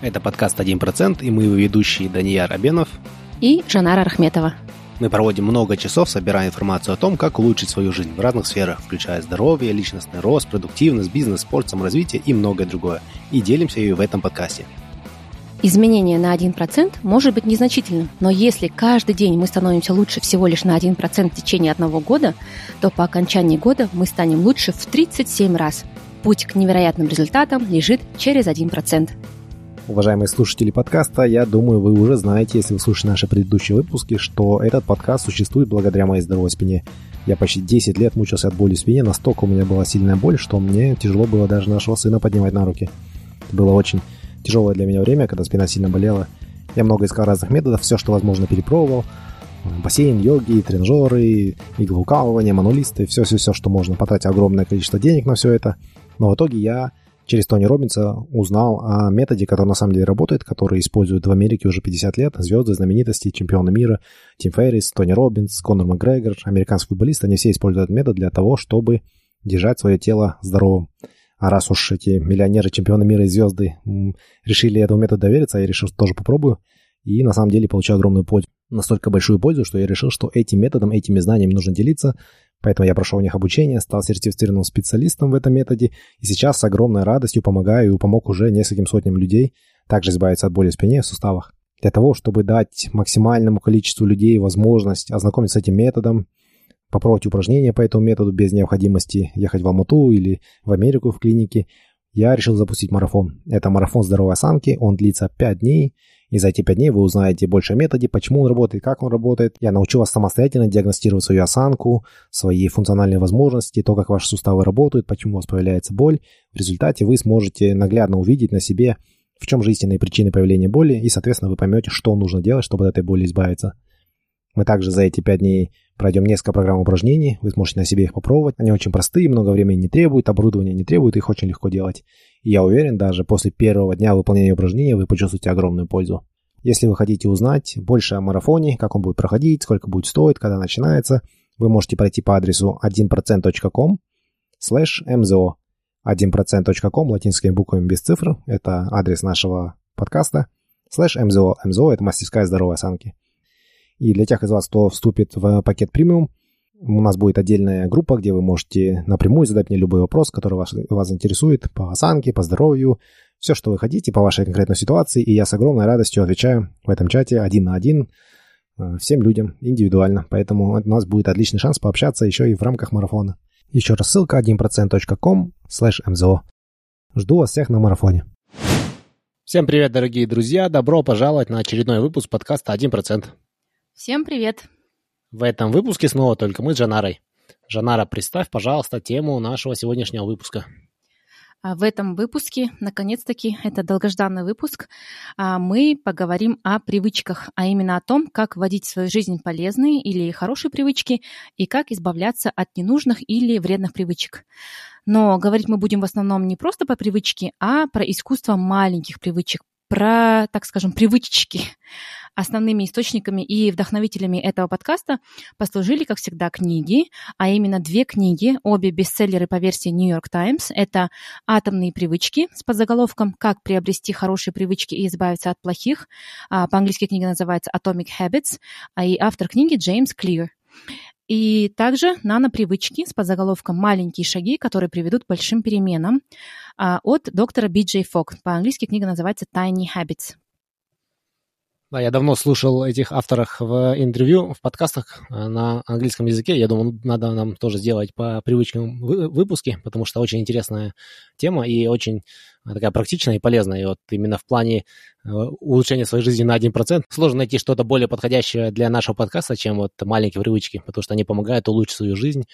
Это подкаст «1%» и мы его ведущие Данияр Абенов и Жанара Рахметова. Мы проводим много часов, собирая информацию о том, как улучшить свою жизнь в разных сферах, включая здоровье, личностный рост, продуктивность, бизнес, спорт, саморазвитие и многое другое. И делимся ее в этом подкасте. Изменение на 1% может быть незначительным, но если каждый день мы становимся лучше всего лишь на 1% в течение одного года, то по окончании года мы станем лучше в 37 раз. Путь к невероятным результатам лежит через 1%. Уважаемые слушатели подкаста, я думаю, вы уже знаете, если вы слушаете наши предыдущие выпуски, что этот подкаст существует благодаря моей здоровой спине. Я почти 10 лет мучился от боли в спине, настолько у меня была сильная боль, что мне тяжело было даже нашего сына поднимать на руки. Это было очень тяжелое для меня время, когда спина сильно болела. Я много искал разных методов, все, что возможно, перепробовал. Бассейн, йоги, тренажеры, иглоукалывание, манулисты, все-все-все, что можно. Потратил огромное количество денег на все это. Но в итоге я через Тони Робинса узнал о методе, который на самом деле работает, который используют в Америке уже 50 лет. Звезды, знаменитости, чемпионы мира, Тим Феррис, Тони Робинс, Конор Макгрегор, американский футболист, они все используют метод для того, чтобы держать свое тело здоровым. А раз уж эти миллионеры, чемпионы мира и звезды решили этому методу довериться, я решил, что тоже попробую. И на самом деле получаю огромную пользу. Настолько большую пользу, что я решил, что этим методом, этими знаниями нужно делиться, Поэтому я прошел у них обучение, стал сертифицированным специалистом в этом методе, и сейчас с огромной радостью помогаю и помог уже нескольким сотням людей также избавиться от боли в спине и в суставах. Для того, чтобы дать максимальному количеству людей возможность ознакомиться с этим методом, попробовать упражнения по этому методу без необходимости ехать в Алмату или в Америку в клинике, я решил запустить марафон. Это марафон здоровой осанки, он длится 5 дней, и за эти 5 дней вы узнаете больше о методе, почему он работает, как он работает. Я научу вас самостоятельно диагностировать свою осанку, свои функциональные возможности, то, как ваши суставы работают, почему у вас появляется боль. В результате вы сможете наглядно увидеть на себе, в чем же истинные причины появления боли, и, соответственно, вы поймете, что нужно делать, чтобы от этой боли избавиться. Мы также за эти 5 дней пройдем несколько программ упражнений, вы сможете на себе их попробовать. Они очень простые, много времени не требуют, оборудования не требуют, их очень легко делать. И я уверен, даже после первого дня выполнения упражнения вы почувствуете огромную пользу. Если вы хотите узнать больше о марафоне, как он будет проходить, сколько будет стоить, когда начинается, вы можете пройти по адресу 1%.com slash mzo 1%.com латинскими буквами без цифр, это адрес нашего подкаста, slash mzo, mzo это мастерская здоровой осанки. И для тех из вас, кто вступит в пакет премиум, у нас будет отдельная группа, где вы можете напрямую задать мне любой вопрос, который вас, вас интересует по осанке, по здоровью, все, что вы хотите по вашей конкретной ситуации, и я с огромной радостью отвечаю в этом чате один на один э, всем людям индивидуально. Поэтому у нас будет отличный шанс пообщаться еще и в рамках марафона. Еще раз ссылка 1%.com slash mzo. Жду вас всех на марафоне. Всем привет, дорогие друзья! Добро пожаловать на очередной выпуск подкаста «1%». Всем привет! В этом выпуске снова только мы с Жанарой. Жанара, представь, пожалуйста, тему нашего сегодняшнего выпуска. А в этом выпуске, наконец-таки, это долгожданный выпуск, а, мы поговорим о привычках, а именно о том, как вводить в свою жизнь полезные или хорошие привычки и как избавляться от ненужных или вредных привычек. Но говорить мы будем в основном не просто по привычке, а про искусство маленьких привычек, про, так скажем, привычки. Основными источниками и вдохновителями этого подкаста послужили, как всегда, книги, а именно две книги, обе бестселлеры по версии New York Times. Это «Атомные привычки» с подзаголовком «Как приобрести хорошие привычки и избавиться от плохих». А, по-английски книга называется Atomic Habits, а и автор книги Джеймс Клир. И также нано-привычки с подзаголовком «Маленькие шаги, которые приведут к большим переменам» а, от доктора Би Джей Фок. По-английски книга называется «Tiny Habits». Да, я давно слушал этих авторов в интервью, в подкастах э, на английском языке. Я думаю, надо нам тоже сделать по привычкам выпуски, потому что очень интересная тема и очень э, такая практичная и полезная. И вот именно в плане э, улучшения своей жизни на 1% сложно найти что-то более подходящее для нашего подкаста, чем вот маленькие привычки, потому что они помогают улучшить свою жизнь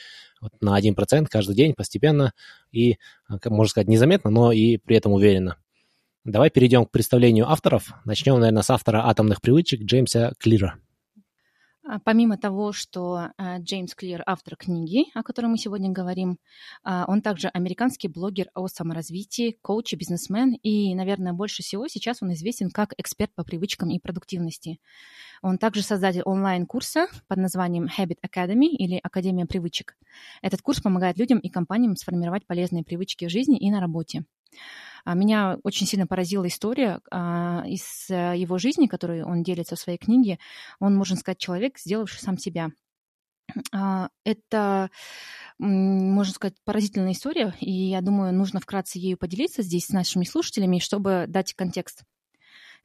на 1% каждый день постепенно и, можно сказать, незаметно, но и при этом уверенно. Давай перейдем к представлению авторов. Начнем, наверное, с автора атомных привычек Джеймса Клира. А, помимо того, что а, Джеймс Клир – автор книги, о которой мы сегодня говорим, а, он также американский блогер о саморазвитии, коуч и бизнесмен, и, наверное, больше всего сейчас он известен как эксперт по привычкам и продуктивности. Он также создатель онлайн-курса под названием Habit Academy или Академия привычек. Этот курс помогает людям и компаниям сформировать полезные привычки в жизни и на работе. А меня очень сильно поразила история а, из э, его жизни, которую он делится в своей книге. Он, можно сказать, человек, сделавший сам себя. А, это, можно сказать, поразительная история, и я думаю, нужно вкратце ею поделиться здесь с нашими слушателями, чтобы дать контекст.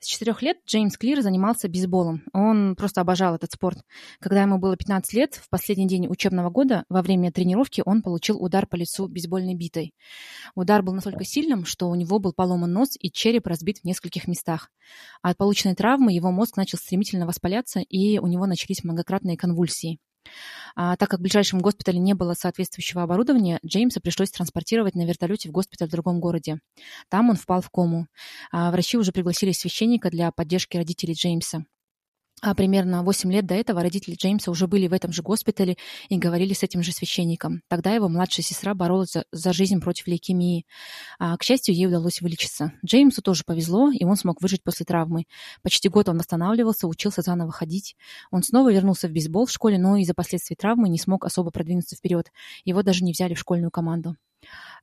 С четырех лет Джеймс Клир занимался бейсболом. Он просто обожал этот спорт. Когда ему было 15 лет, в последний день учебного года, во время тренировки, он получил удар по лицу бейсбольной битой. Удар был настолько сильным, что у него был поломан нос и череп разбит в нескольких местах. от полученной травмы его мозг начал стремительно воспаляться, и у него начались многократные конвульсии. А, так как в ближайшем госпитале не было соответствующего оборудования, Джеймса пришлось транспортировать на вертолете в госпиталь в другом городе. Там он впал в кому. А, врачи уже пригласили священника для поддержки родителей Джеймса. А примерно 8 лет до этого родители Джеймса уже были в этом же госпитале и говорили с этим же священником. Тогда его младшая сестра боролась за, за жизнь против лейкемии. А, к счастью, ей удалось вылечиться. Джеймсу тоже повезло, и он смог выжить после травмы. Почти год он восстанавливался, учился заново ходить. Он снова вернулся в бейсбол в школе, но из-за последствий травмы не смог особо продвинуться вперед. Его даже не взяли в школьную команду.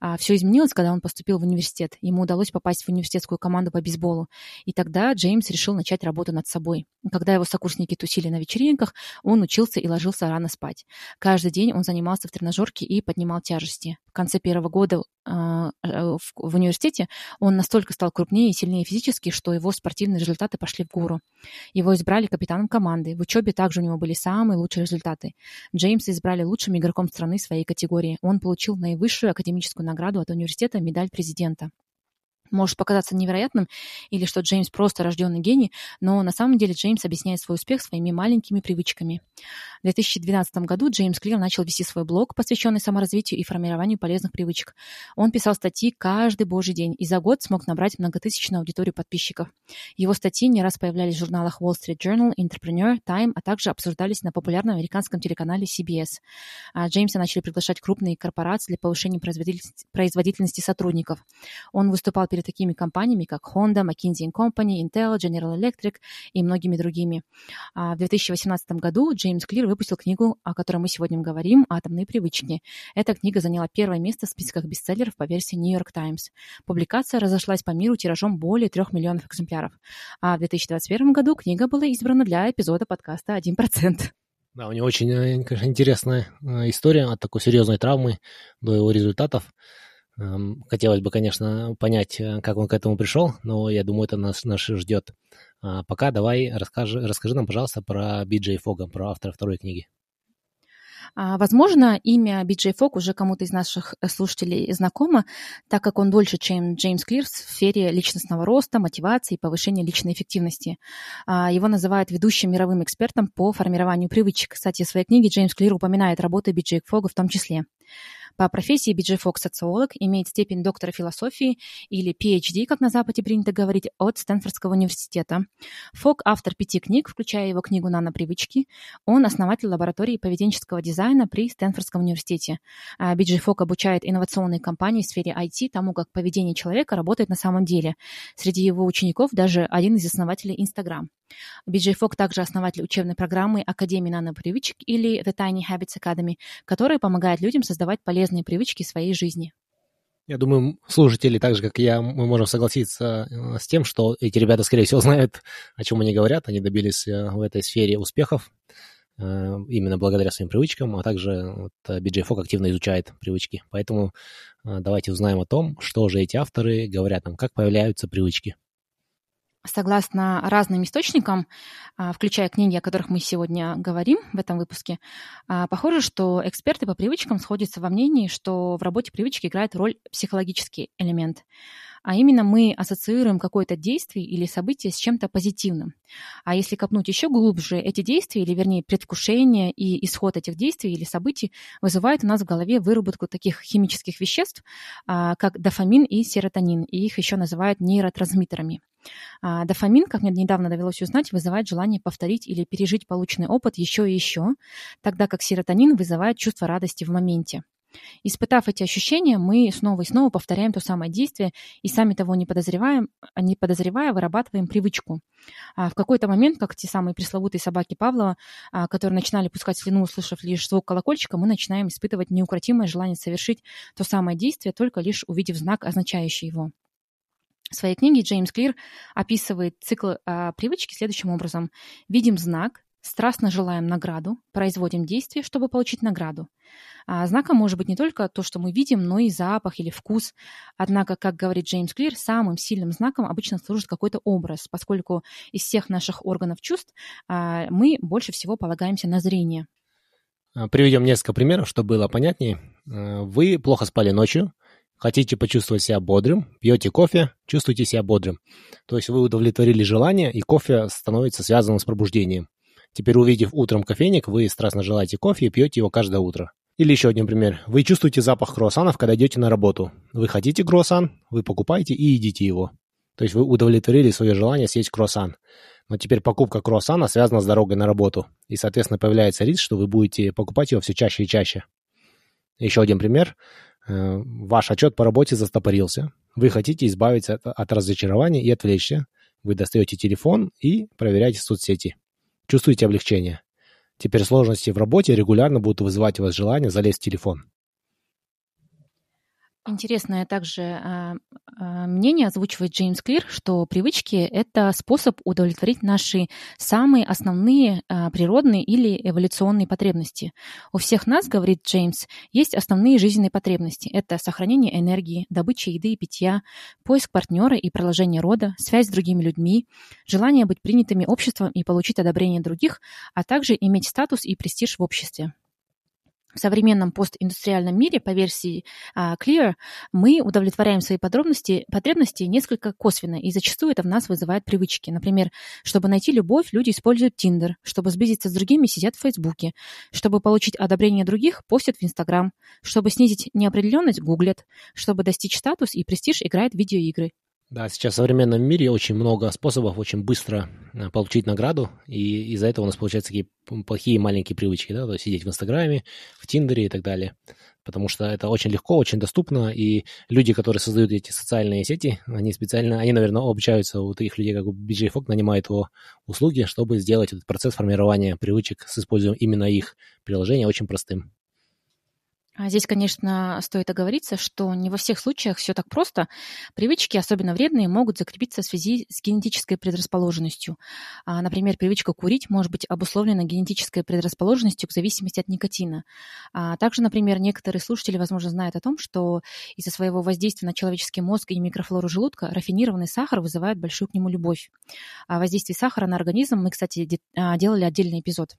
А, все изменилось, когда он поступил в университет. Ему удалось попасть в университетскую команду по бейсболу. И тогда Джеймс решил начать работу над собой. Когда его сокурсники тусили на вечеринках, он учился и ложился рано спать. Каждый день он занимался в тренажерке и поднимал тяжести. В конце первого года а, э, в университете он настолько стал крупнее и сильнее физически, что его спортивные результаты пошли в гору. Его избрали капитаном команды. В учебе также у него были самые лучшие результаты. Джеймса избрали лучшим игроком страны своей категории. Он получил наивысшую академическую награду от университета «Медаль президента» может показаться невероятным или что Джеймс просто рожденный гений, но на самом деле Джеймс объясняет свой успех своими маленькими привычками. В 2012 году Джеймс Клир начал вести свой блог, посвященный саморазвитию и формированию полезных привычек. Он писал статьи каждый божий день и за год смог набрать многотысячную аудиторию подписчиков. Его статьи не раз появлялись в журналах Wall Street Journal, Entrepreneur, Time, а также обсуждались на популярном американском телеканале CBS. А Джеймса начали приглашать крупные корпорации для повышения производительности сотрудников. Он выступал перед такими компаниями, как Honda, McKinsey Company, Intel, General Electric и многими другими. А в 2018 году Джеймс Клир выпустил книгу, о которой мы сегодня говорим, «Атомные привычки». Эта книга заняла первое место в списках бестселлеров по версии New York Times. Публикация разошлась по миру тиражом более трех миллионов экземпляров. А в 2021 году книга была избрана для эпизода подкаста «1%». Да, у него очень, э, конечно, интересная э, история от такой серьезной травмы до его результатов. Хотелось бы, конечно, понять, э, как он к этому пришел, но я думаю, это нас, нас ждет. А пока давай расскажи, расскажи нам, пожалуйста, про Биджей Фога, про автора второй книги. А, возможно, имя Биджей Фог уже кому-то из наших э, слушателей знакомо, так как он дольше, чем Джеймс Клирс в сфере личностного роста, мотивации и повышения личной эффективности. А, его называют ведущим мировым экспертом по формированию привычек. Кстати, в своей книге Джеймс Клир упоминает работы Биджей Фога в том числе. По профессии Биджи Фокс социолог, имеет степень доктора философии или PhD, как на Западе принято говорить, от Стэнфордского университета. Фок – автор пяти книг, включая его книгу «Нанопривычки». Он основатель лаборатории поведенческого дизайна при Стэнфордском университете. А Биджи Фок обучает инновационные компании в сфере IT тому, как поведение человека работает на самом деле. Среди его учеников даже один из основателей Instagram. Биджей Фок также основатель учебной программы Академии нанопривычек или The Tiny Habits Academy, которая помогает людям создавать полезные привычки своей жизни. Я думаю, слушатели, так же, как я, мы можем согласиться э, с тем, что эти ребята, скорее всего, знают, о чем они говорят. Они добились э, в этой сфере успехов э, именно благодаря своим привычкам, а также вот, Фок активно изучает привычки. Поэтому давайте узнаем о том, что же эти авторы говорят нам, как появляются привычки. Согласно разным источникам, а, включая книги, о которых мы сегодня говорим в этом выпуске, а, похоже, что эксперты по привычкам сходятся во мнении, что в работе привычки играет роль психологический элемент а именно мы ассоциируем какое-то действие или событие с чем-то позитивным. А если копнуть еще глубже, эти действия, или вернее предвкушение и исход этих действий или событий вызывают у нас в голове выработку таких химических веществ, а, как дофамин и серотонин, и их еще называют нейротрансмиттерами. А, дофамин, как мне недавно довелось узнать, вызывает желание повторить или пережить полученный опыт еще и еще, тогда как серотонин вызывает чувство радости в моменте. Испытав эти ощущения, мы снова и снова повторяем то самое действие и сами того не подозреваем, не подозревая, вырабатываем привычку. А в какой-то момент, как те самые пресловутые собаки Павлова, а, которые начинали пускать слюну, услышав лишь звук колокольчика, мы начинаем испытывать неукротимое желание совершить то самое действие, только лишь увидев знак, означающий его. В своей книге Джеймс Клир описывает цикл а, привычки следующим образом. Видим знак, страстно желаем награду, производим действие, чтобы получить награду. А знаком может быть не только то, что мы видим, но и запах или вкус. Однако, как говорит Джеймс Клир, самым сильным знаком обычно служит какой-то образ, поскольку из всех наших органов чувств а, мы больше всего полагаемся на зрение. А, приведем несколько примеров, чтобы было понятнее. А, вы плохо спали ночью, хотите почувствовать себя бодрым, пьете кофе, чувствуете себя бодрым. То есть вы удовлетворили желание, и кофе становится связанным с пробуждением. Теперь, увидев утром кофейник, вы страстно желаете кофе и пьете его каждое утро. Или еще один пример. Вы чувствуете запах круассанов, когда идете на работу. Вы хотите круассан, вы покупаете и едите его. То есть вы удовлетворили свое желание съесть круассан. Но теперь покупка круассана связана с дорогой на работу. И, соответственно, появляется риск, что вы будете покупать его все чаще и чаще. Еще один пример. Э, ваш отчет по работе застопорился. Вы хотите избавиться от, разочарования и отвлечься. Вы достаете телефон и проверяете соцсети. Чувствуете облегчение. Теперь сложности в работе регулярно будут вызывать у вас желание залезть в телефон. Интересное также э, э, мнение озвучивает Джеймс Клир, что привычки – это способ удовлетворить наши самые основные э, природные или эволюционные потребности. У всех нас, говорит Джеймс, есть основные жизненные потребности. Это сохранение энергии, добыча еды и питья, поиск партнера и продолжение рода, связь с другими людьми, желание быть принятыми обществом и получить одобрение других, а также иметь статус и престиж в обществе в современном постиндустриальном мире, по версии uh, Clear, мы удовлетворяем свои подробности, потребности несколько косвенно, и зачастую это в нас вызывает привычки. Например, чтобы найти любовь, люди используют Tinder, чтобы сблизиться с другими, сидят в Фейсбуке, чтобы получить одобрение других, постят в Инстаграм, чтобы снизить неопределенность, гуглят, чтобы достичь статус и престиж, играют в видеоигры. Да, сейчас в современном мире очень много способов очень быстро э, получить награду, и из-за этого у нас получаются такие плохие маленькие привычки, да, то есть сидеть в Инстаграме, в Тиндере и так далее. Потому что это очень легко, очень доступно, и люди, которые создают эти социальные сети, они специально, они, наверное, обучаются у таких людей, как BJ Fogg, нанимают его услуги, чтобы сделать этот процесс формирования привычек с использованием именно их приложения очень простым. А здесь, конечно, стоит оговориться, что не во всех случаях все так просто. Привычки, особенно вредные, могут закрепиться в связи с генетической предрасположенностью. А, например, привычка курить может быть обусловлена генетической предрасположенностью к зависимости от никотина. А также, например, некоторые слушатели, возможно, знают о том, что из-за своего воздействия на человеческий мозг и микрофлору желудка рафинированный сахар вызывает большую к нему любовь. О воздействии сахара на организм мы, кстати, делали отдельный эпизод.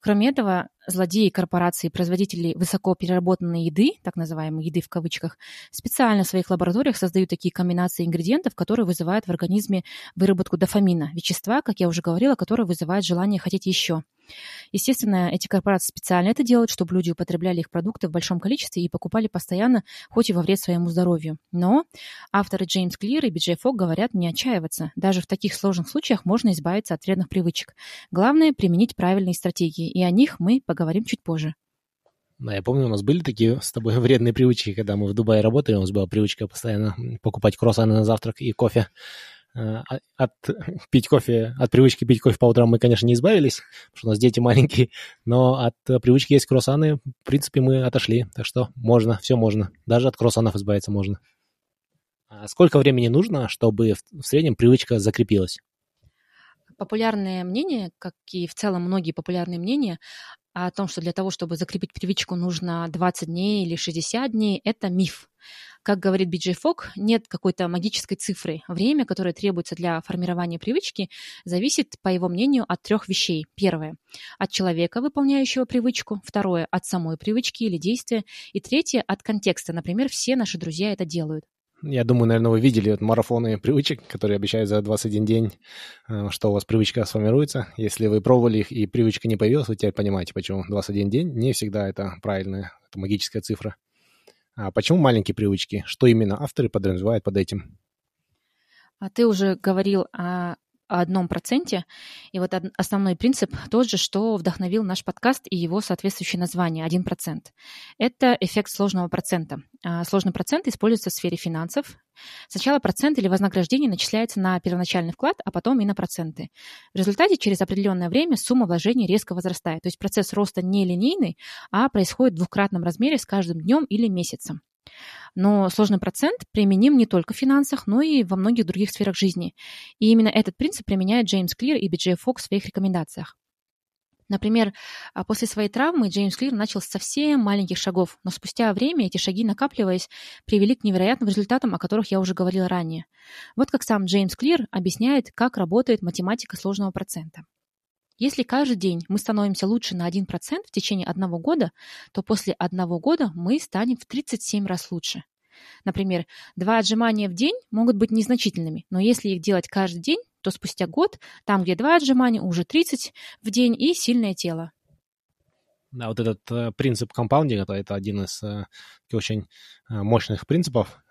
Кроме этого, злодеи корпорации производителей высокопереработанной еды, так называемой еды в кавычках, специально в своих лабораториях создают такие комбинации ингредиентов, которые вызывают в организме выработку дофамина, вещества, как я уже говорила, которые вызывают желание хотеть еще. Естественно, эти корпорации специально это делают, чтобы люди употребляли их продукты в большом количестве и покупали постоянно, хоть и во вред своему здоровью. Но авторы Джеймс Клир и Биджей Фок говорят не отчаиваться. Даже в таких сложных случаях можно избавиться от вредных привычек. Главное – применить правильные стратегии, и о них мы поговорим чуть позже. Да, я помню, у нас были такие с тобой вредные привычки, когда мы в Дубае работали, у нас была привычка постоянно покупать круассаны на завтрак и кофе. Э, от пить кофе, от привычки пить кофе по утрам мы, конечно, не избавились, потому что у нас дети маленькие, но от привычки есть круассаны, в принципе, мы отошли, так что можно, все можно, даже от круассанов избавиться можно. А сколько времени нужно, чтобы в среднем привычка закрепилась? Популярное мнение, как и в целом многие популярные мнения, о том, что для того, чтобы закрепить привычку, нужно 20 дней или 60 дней, это миф. Как говорит Биджей Фок, нет какой-то магической цифры. Время, которое требуется для формирования привычки, зависит, по его мнению, от трех вещей. Первое – от человека, выполняющего привычку. Второе – от самой привычки или действия. И третье – от контекста. Например, все наши друзья это делают. Я думаю, наверное, вы видели вот марафоны привычек, которые обещают за 21 день, э, что у вас привычка сформируется. Если вы пробовали их и привычка не появилась, вы теперь понимаете, почему 21 день. Не всегда это правильная, это магическая цифра. А почему маленькие привычки? Что именно авторы подразумевают под этим? А ты уже говорил о одном проценте. И вот основной принцип тот же, что вдохновил наш подкаст и его соответствующее название – 1%. Это эффект сложного процента. А сложный процент используется в сфере финансов. Сначала процент или вознаграждение начисляется на первоначальный вклад, а потом и на проценты. В результате через определенное время сумма вложений резко возрастает. То есть процесс роста не линейный, а происходит в двукратном размере с каждым днем или месяцем. Но сложный процент применим не только в финансах, но и во многих других сферах жизни. И именно этот принцип применяет Джеймс Клир и Биджей Фокс в своих рекомендациях. Например, а, после своей травмы Джеймс Клир начал с совсем маленьких шагов, но спустя время эти шаги, накапливаясь, привели к невероятным результатам, о которых я уже говорила ранее. Вот как сам Джеймс Клир объясняет, как работает математика сложного процента. Если каждый день мы становимся лучше на 1% в течение одного года, то после одного года мы станем в 37 раз лучше. Например, два отжимания в день могут быть незначительными, но если их делать каждый день, то спустя год там, где два отжимания, уже 30 в день и сильное тело. Да, вот этот э, принцип компаундинга, это один из э, очень э, мощных принципов.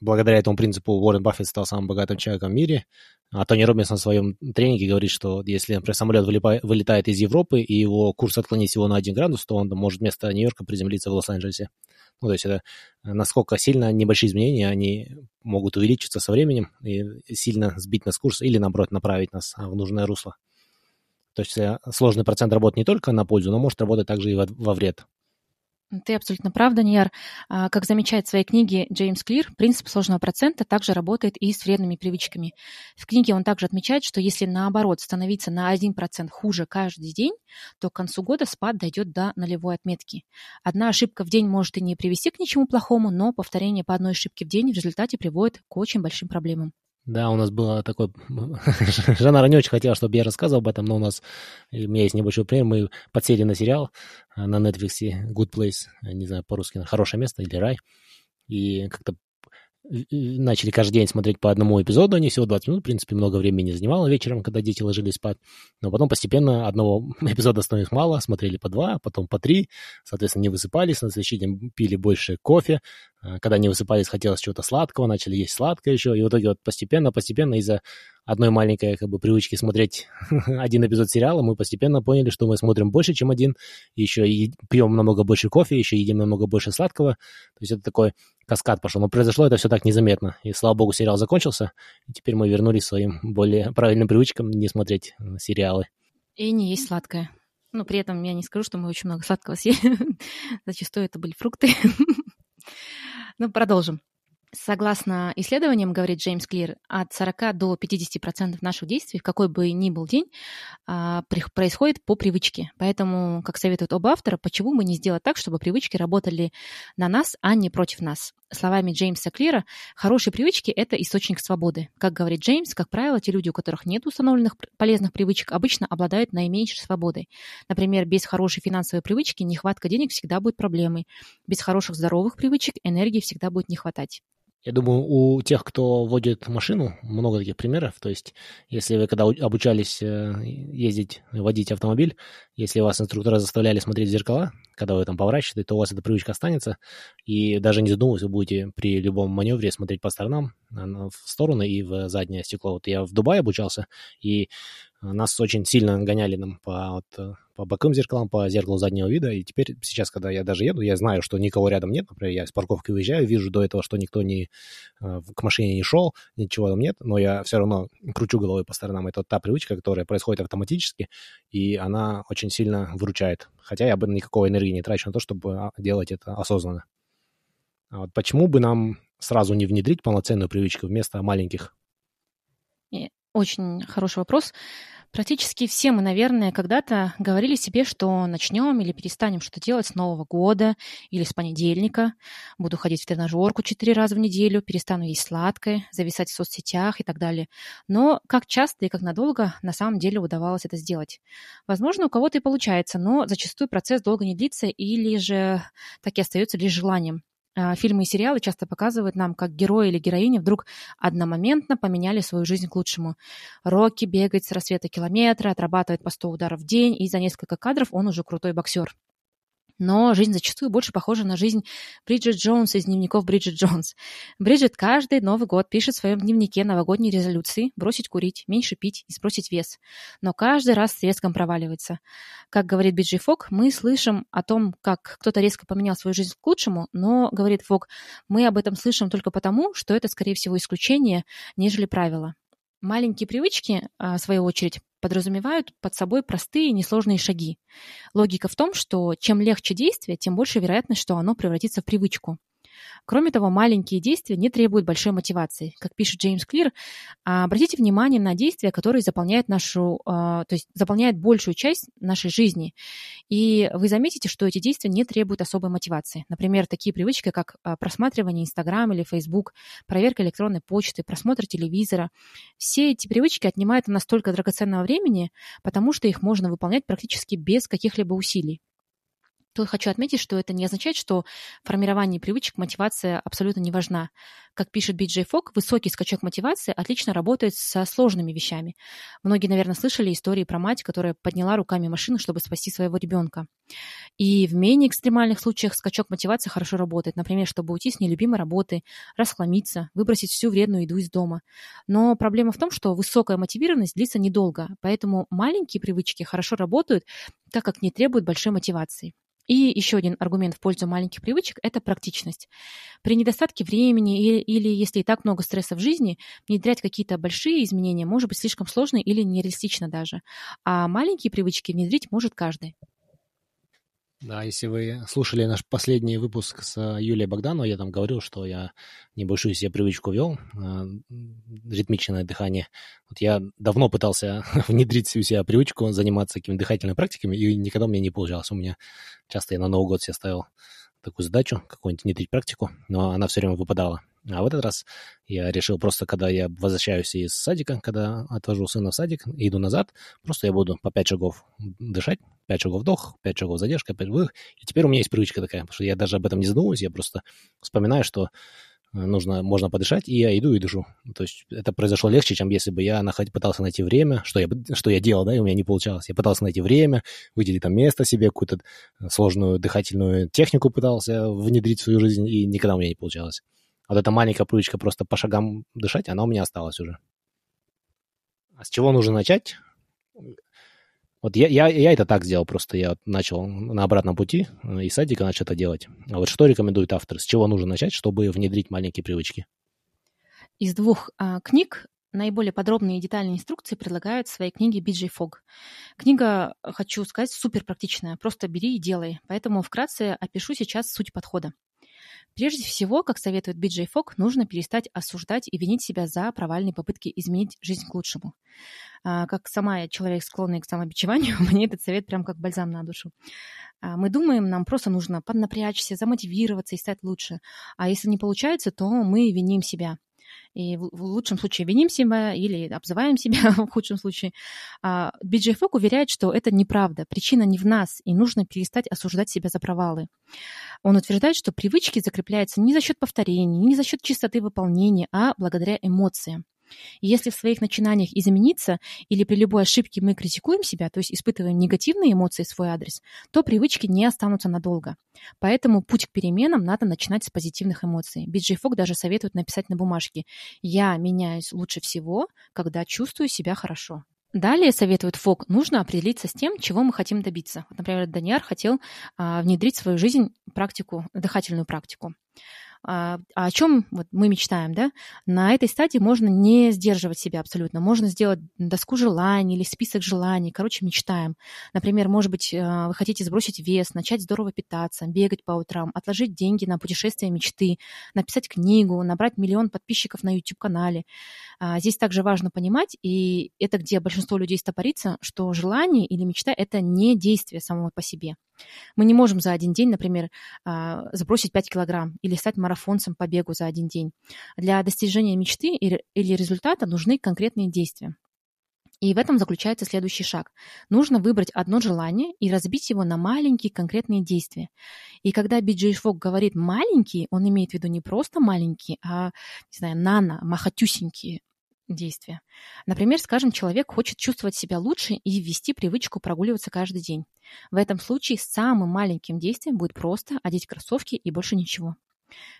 Благодаря этому принципу Уоррен Баффет стал самым богатым человеком в мире. А Тони Робинсон в своем тренинге говорит, что если, например, самолет вылетает из Европы, и его курс отклонить всего на 1 градус, то он может вместо Нью-Йорка приземлиться в Лос-Анджелесе. Ну, то есть это насколько сильно небольшие изменения, они могут увеличиться со временем и сильно сбить нас с курса или, наоборот, направить нас в нужное русло. То есть э, сложный процент работает не только на пользу, но может работать также и во, во вред. Ты абсолютно прав, Данияр. А, как замечает в своей книге Джеймс Клир, принцип сложного процента также работает и с вредными привычками. В книге он также отмечает, что если наоборот становиться на 1% хуже каждый день, то к концу года спад дойдет до нулевой отметки. Одна ошибка в день может и не привести к ничему плохому, но повторение по одной ошибке в день в результате приводит к очень большим проблемам. Да, у нас было такое... Жанна не очень хотела, чтобы я рассказывал об этом, но у нас... У меня есть небольшой пример. Мы подсели на сериал э, на Netflix Good Place, не знаю, по-русски, хорошее место или рай. И как-то начали каждый день смотреть по одному эпизоду, они всего 20 минут, в принципе, много времени не занимало вечером, когда дети ложились спать, но потом постепенно одного эпизода становилось мало, смотрели по два, потом по три, соответственно, не высыпались, на следующий день пили больше кофе, а, когда не высыпались, хотелось чего-то сладкого, начали есть сладкое еще, и в итоге вот постепенно, постепенно из-за одной маленькой как бы привычки смотреть один эпизод сериала, мы постепенно поняли, что мы смотрим больше, чем один, еще и пьем намного больше кофе, еще едим намного больше сладкого, то есть это такой каскад пошел. Но произошло это все так незаметно. И, слава богу, сериал закончился, и теперь мы вернулись своим более правильным привычкам не смотреть сериалы. И не есть сладкое. Но при этом я не скажу, что мы очень много сладкого съели. Зачастую это были фрукты. ну, продолжим. Согласно исследованиям, говорит Джеймс Клир, от 40 до 50% наших действий в какой бы ни был день а, происходит по привычке. Поэтому, как советует оба автора, почему бы не сделать так, чтобы привычки работали на нас, а не против нас? Словами Джеймса Клира, хорошие привычки – это источник свободы. Как говорит Джеймс, как правило, те люди, у которых нет установленных полезных привычек, обычно обладают наименьшей свободой. Например, без хорошей финансовой привычки нехватка денег всегда будет проблемой. Без хороших здоровых привычек энергии всегда будет не хватать. Я думаю, у тех, кто водит машину, много таких примеров. То есть, если вы когда обучались э, ездить, водить автомобиль, если вас инструктора заставляли смотреть в зеркала, когда вы там поворачиваете, то у вас эта привычка останется. И даже не задумываясь, вы будете при любом маневре смотреть по сторонам, в стороны и в заднее стекло. Вот я в Дубае обучался, и нас очень сильно гоняли нам по, вот, э, по боковым зеркалам, по зеркалу заднего вида. И теперь, сейчас, когда я даже еду, я знаю, что никого рядом нет. Например, я с парковки выезжаю, вижу до этого, что никто не, э, к машине не шел, ничего там нет, но я все равно кручу головой по сторонам. Это вот та привычка, которая происходит автоматически, и она очень сильно выручает. Хотя я бы никакой энергии не трачу на то, чтобы а, делать это осознанно. А вот почему бы нам сразу не внедрить полноценную привычку вместо маленьких очень хороший вопрос. Практически все мы, наверное, когда-то говорили себе, что начнем или перестанем что-то делать с Нового года или с понедельника. Буду ходить в тренажерку четыре раза в неделю, перестану есть сладкое, зависать в соцсетях и так далее. Но как часто и как надолго на самом деле удавалось это сделать? Возможно, у кого-то и получается, но зачастую процесс долго не длится или же так и остается лишь желанием. А, фильмы и сериалы часто показывают нам, как герои или героини вдруг одномоментно поменяли свою жизнь к лучшему. Рокки бегает с рассвета километра, отрабатывает по 100 ударов в день, и за несколько кадров он уже крутой боксер но жизнь зачастую больше похожа на жизнь Бриджит Джонс из дневников Бриджит Джонс. Бриджит каждый Новый год пишет в своем дневнике новогодние резолюции бросить курить, меньше пить и сбросить вес. Но каждый раз с треском проваливается. Как говорит Биджи Фок, мы слышим о том, как кто-то резко поменял свою жизнь к лучшему, но, говорит Фок, мы об этом слышим только потому, что это, скорее всего, исключение, нежели правило. Маленькие привычки, а, в свою очередь, подразумевают под собой простые несложные шаги. Логика в том, что чем легче действие, тем больше вероятность, что оно превратится в привычку. Кроме того, маленькие действия не требуют большой мотивации. Как пишет Джеймс Клир, а, обратите внимание на действия, которые заполняют нашу, а, то есть заполняют большую часть нашей жизни. И вы заметите, что эти действия не требуют особой мотивации. Например, такие привычки, как а, просматривание Инстаграм или Фейсбук, проверка электронной почты, просмотр телевизора. Все эти привычки отнимают настолько драгоценного времени, потому что их можно выполнять практически без каких-либо усилий. Тут хочу отметить, что это не означает, что формирование привычек мотивация абсолютно не важна. Как пишет Биджей Фок, высокий скачок мотивации отлично работает со сложными вещами. Многие, наверное, слышали истории про мать, которая подняла руками машину, чтобы спасти своего ребенка. И в менее экстремальных случаях скачок мотивации хорошо работает. Например, чтобы уйти с нелюбимой работы, расхламиться, выбросить всю вредную еду из дома. Но проблема в том, что высокая мотивированность длится недолго, поэтому маленькие привычки хорошо работают, так как не требуют большой мотивации. И еще один аргумент в пользу маленьких привычек – это практичность. При недостатке времени или, или если и так много стресса в жизни, внедрять какие-то большие изменения может быть слишком сложно или нереалистично даже. А маленькие привычки внедрить может каждый. Да, если вы слушали наш последний выпуск с э, Юлией Богдановой, я там говорил, что я небольшую себе привычку вел, э, ритмичное дыхание. Вот я давно пытался внедрить в себя привычку заниматься какими-то дыхательными практиками, и никогда у меня не получалось. У меня часто я на Новый год себе ставил такую задачу, какую-нибудь внедрить практику, но она все время выпадала. А в этот раз я решил просто, когда я возвращаюсь из садика, когда отвожу сына в садик, иду назад, просто я буду по 5 шагов дышать, 5 шагов вдох, 5 шагов задержка, 5 выдох. И теперь у меня есть привычка такая, потому что я даже об этом не задумываюсь, я просто вспоминаю, что э, нужно, можно подышать, и я иду и дышу. То есть это произошло легче, чем если бы я наход, пытался найти время, что я, что я делал, да, и у меня не получалось. Я пытался найти время, выделить там место себе, какую-то сложную дыхательную технику пытался внедрить в свою жизнь, и никогда у меня не получалось вот эта маленькая привычка просто по шагам дышать, она у меня осталась уже. А с чего нужно начать? Вот я, я, я это так сделал просто. Я начал на обратном пути э, из садика начал это делать. А вот что рекомендует автор? С чего нужно начать, чтобы внедрить маленькие привычки? Из двух а, книг наиболее подробные и детальные инструкции предлагают в своей книге BJ Fogg. Книга, хочу сказать, супер практичная. Просто бери и делай. Поэтому вкратце опишу сейчас суть подхода. Прежде всего, как советует Биджей Фок, нужно перестать осуждать и винить себя за провальные попытки изменить жизнь к лучшему. А, как сама человек, склонный к самобичеванию, мне этот совет прям как бальзам на душу. А, мы думаем, нам просто нужно поднапрячься, замотивироваться и стать лучше. А если не получается, то мы виним себя и в, лучшем случае виним себя или обзываем себя в худшем случае. А Фок уверяет, что это неправда, причина не в нас, и нужно перестать осуждать себя за провалы. Он утверждает, что привычки закрепляются не за счет повторений, не за счет чистоты выполнения, а благодаря эмоциям. И если в своих начинаниях измениться или при любой ошибке мы критикуем себя, то есть испытываем негативные эмоции в свой адрес, то привычки не останутся надолго. Поэтому путь к переменам надо начинать с позитивных эмоций. Биджей Фок даже советует написать на бумажке «Я меняюсь лучше всего, когда чувствую себя хорошо». Далее, советует ФОК, нужно определиться с тем, чего мы хотим добиться. Например, Даниар хотел а, внедрить в свою жизнь практику, дыхательную практику. А, а о чем вот мы мечтаем, да, на этой стадии можно не сдерживать себя абсолютно. Можно сделать доску желаний или список желаний. Короче, мечтаем. Например, может быть, э, вы хотите сбросить вес, начать здорово питаться, бегать по утрам, отложить деньги на путешествие мечты, написать книгу, набрать миллион подписчиков на YouTube-канале. А, здесь также важно понимать, и это где большинство людей стопорится, что желание или мечта – это не действие самого по себе. Мы не можем за один день, например, а, сбросить 5 килограмм или стать марафонцем по бегу за один день. Для достижения мечты или результата нужны конкретные действия. И в этом заключается следующий шаг. Нужно выбрать одно желание и разбить его на маленькие конкретные действия. И когда Биджей Фок говорит маленькие, он имеет в виду не просто маленькие, а, не знаю, нано, махатюсенькие действия. Например, скажем, человек хочет чувствовать себя лучше и ввести привычку прогуливаться каждый день. В этом случае самым маленьким действием будет просто одеть кроссовки и больше ничего.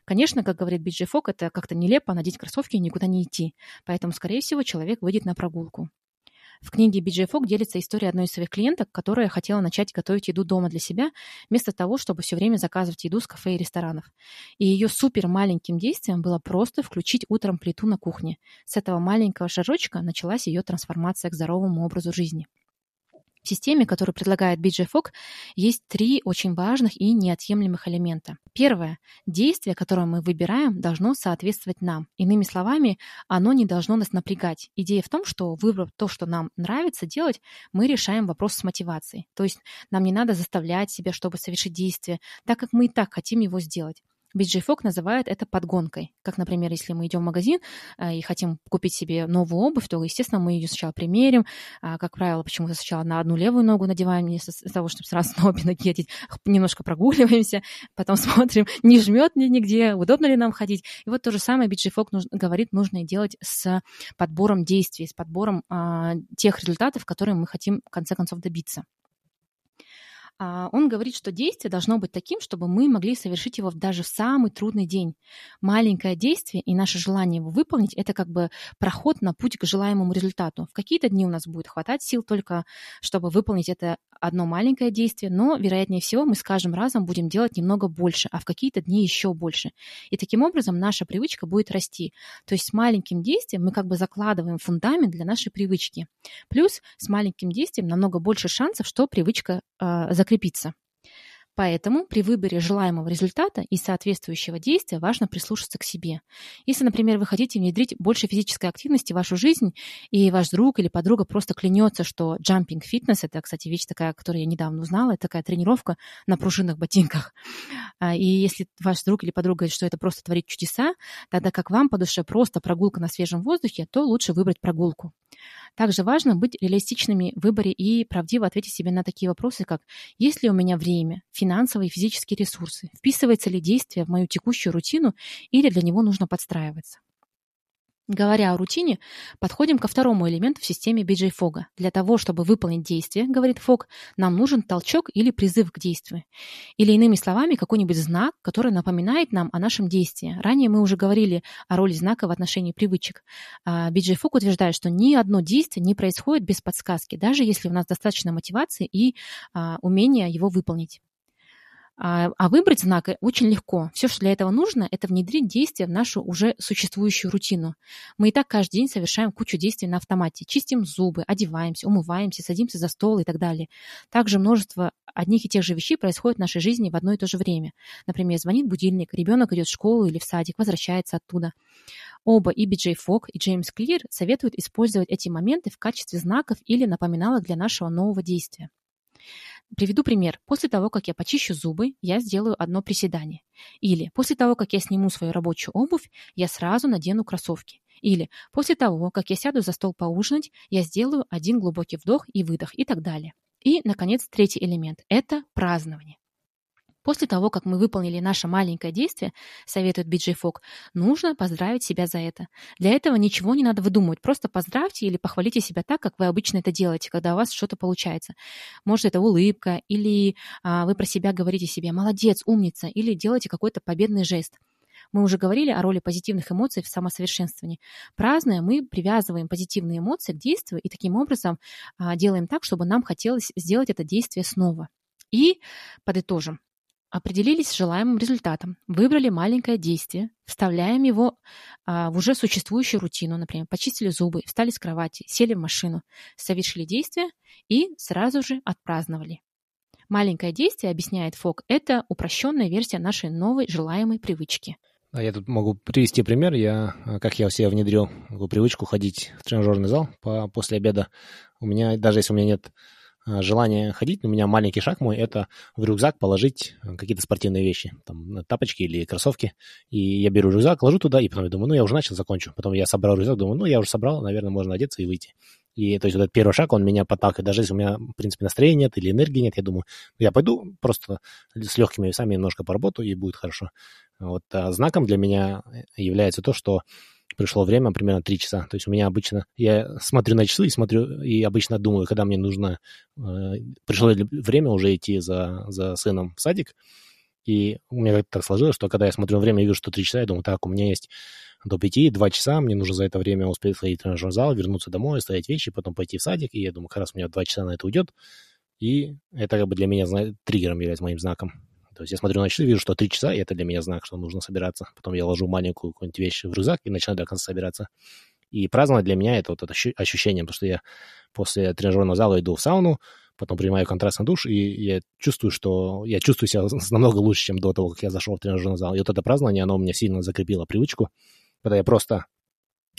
Конечно, как говорит Биджи Фок, это как-то нелепо надеть кроссовки и никуда не идти, поэтому, скорее всего, человек выйдет на прогулку. В книге Биджей Фок делится история одной из своих клиенток, которая хотела начать готовить еду дома для себя, вместо того, чтобы все время заказывать еду с кафе и ресторанов. И ее супер маленьким действием было просто включить утром плиту на кухне. С этого маленького шажочка началась ее трансформация к здоровому образу жизни. В системе, которую предлагает BJ есть три очень важных и неотъемлемых элемента. Первое. Действие, которое мы выбираем, должно соответствовать нам. Иными словами, оно не должно нас напрягать. Идея в том, что выбрав то, что нам нравится делать, мы решаем вопрос с мотивацией. То есть нам не надо заставлять себя, чтобы совершить действие, так как мы и так хотим его сделать. BJ Fogg называет это подгонкой. Как, например, если мы идем в магазин э, и хотим купить себе новую обувь, то, естественно, мы ее сначала примерим. А, как правило, почему-то сначала на одну левую ногу надеваем, вместо того, чтобы сразу на обе ноги одеть. Немножко прогуливаемся, потом смотрим, не жмет ли нигде, удобно ли нам ходить. И вот то же самое BJ Fogg нуж- говорит, нужно делать с подбором действий, с подбором а, тех результатов, которые мы хотим, в конце концов, добиться. А, он говорит, что действие должно быть таким, чтобы мы могли совершить его даже в самый трудный день. Маленькое действие и наше желание его выполнить – это как бы проход на путь к желаемому результату. В какие-то дни у нас будет хватать сил только, чтобы выполнить это одно маленькое действие, но, вероятнее всего, мы с каждым разом будем делать немного больше, а в какие-то дни еще больше. И таким образом наша привычка будет расти. То есть с маленьким действием мы как бы закладываем фундамент для нашей привычки. Плюс с маленьким действием намного больше шансов, что привычка э, закрепится. Поэтому при выборе желаемого результата и соответствующего действия важно прислушаться к себе. Если, например, вы хотите внедрить больше физической активности в вашу жизнь, и ваш друг или подруга просто клянется, что jumping fitness, это, кстати, вещь такая, которую я недавно узнала, это такая тренировка на пружинных ботинках. А, и если ваш друг или подруга говорит, что это просто творит чудеса, тогда как вам по душе просто прогулка на свежем воздухе, то лучше выбрать прогулку. Также важно быть реалистичными в выборе и правдиво ответить себе на такие вопросы, как «Есть ли у меня время, финансовые и физические ресурсы? Вписывается ли действие в мою текущую рутину или для него нужно подстраиваться?» Говоря о рутине, подходим ко второму элементу в системе BJ Фога. Для того, чтобы выполнить действие, говорит Фог, нам нужен толчок или призыв к действию. Или иными словами, какой-нибудь знак, который напоминает нам о нашем действии. Ранее мы уже говорили о роли знака в отношении привычек. BJ Фог утверждает, что ни одно действие не происходит без подсказки, даже если у нас достаточно мотивации и а, умения его выполнить. А, а выбрать знак очень легко. Все, что для этого нужно, это внедрить действие в нашу уже существующую рутину. Мы и так каждый день совершаем кучу действий на автомате. Чистим зубы, одеваемся, умываемся, садимся за стол и так далее. Также множество одних и тех же вещей происходит в нашей жизни в одно и то же время. Например, звонит будильник, ребенок идет в школу или в садик, возвращается оттуда. Оба, и Биджей Фок, и Джеймс Клир, советуют использовать эти моменты в качестве знаков или напоминалок для нашего нового действия. Приведу пример. После того, как я почищу зубы, я сделаю одно приседание. Или после того, как я сниму свою рабочую обувь, я сразу надену кроссовки. Или после того, как я сяду за стол поужинать, я сделаю один глубокий вдох и выдох и так далее. И, наконец, третий элемент – это празднование. После того, как мы выполнили наше маленькое действие, советует Биджей Фок, нужно поздравить себя за это. Для этого ничего не надо выдумывать, просто поздравьте или похвалите себя так, как вы обычно это делаете, когда у вас что-то получается. Может, это улыбка, или а, вы про себя говорите себе «молодец, умница», или делаете какой-то победный жест. Мы уже говорили о роли позитивных эмоций в самосовершенствовании. Празднуя, мы привязываем позитивные эмоции к действию и таким образом а, делаем так, чтобы нам хотелось сделать это действие снова. И подытожим. Определились с желаемым результатом, выбрали маленькое действие, вставляем его а, в уже существующую рутину, например, почистили зубы, встали с кровати, сели в машину, совершили действие и сразу же отпраздновали. Маленькое действие, объясняет Фок, это упрощенная версия нашей новой желаемой привычки. А я тут могу привести пример. Я, как я у себя внедрил привычку ходить в тренажерный зал по, после обеда. У меня, даже если у меня нет желание ходить, у меня маленький шаг мой, это в рюкзак положить э, какие-то спортивные вещи, там, тапочки или кроссовки, и я беру рюкзак, ложу туда, и потом я думаю, ну, я уже начал, закончу. Потом я собрал рюкзак, думаю, ну, я уже собрал, наверное, можно одеться и выйти. И то есть вот этот первый шаг, он меня подталкивает. Даже если у меня, в принципе, настроения нет или энергии нет, я думаю, я пойду просто с легкими весами немножко поработаю, и будет хорошо. Вот а знаком для меня является то, что пришло время примерно 3 часа. То есть у меня обычно, я смотрю на часы и смотрю, и обычно думаю, когда мне нужно, э, пришло время уже идти за, за сыном в садик, и у меня как-то так сложилось, что когда я смотрю время и вижу, что 3 часа, я думаю, так, у меня есть до 5, 2 часа, мне нужно за это время успеть сходить в тренажерный зал, вернуться домой, стоять вещи, потом пойти в садик, и я думаю, как раз у меня 2 часа на это уйдет, и это как бы для меня триггером является моим знаком. То есть я смотрю на часы, вижу, что три часа, и это для меня знак, что нужно собираться. Потом я ложу маленькую какую-нибудь вещь в рюкзак и начинаю до конца собираться. И праздновать для меня это вот это ощущение, потому что я после тренажерного зала иду в сауну, потом принимаю контрастный душ, и я чувствую, что я чувствую себя намного лучше, чем до того, как я зашел в тренажерный зал. И вот это празднование, оно у меня сильно закрепило привычку, когда я просто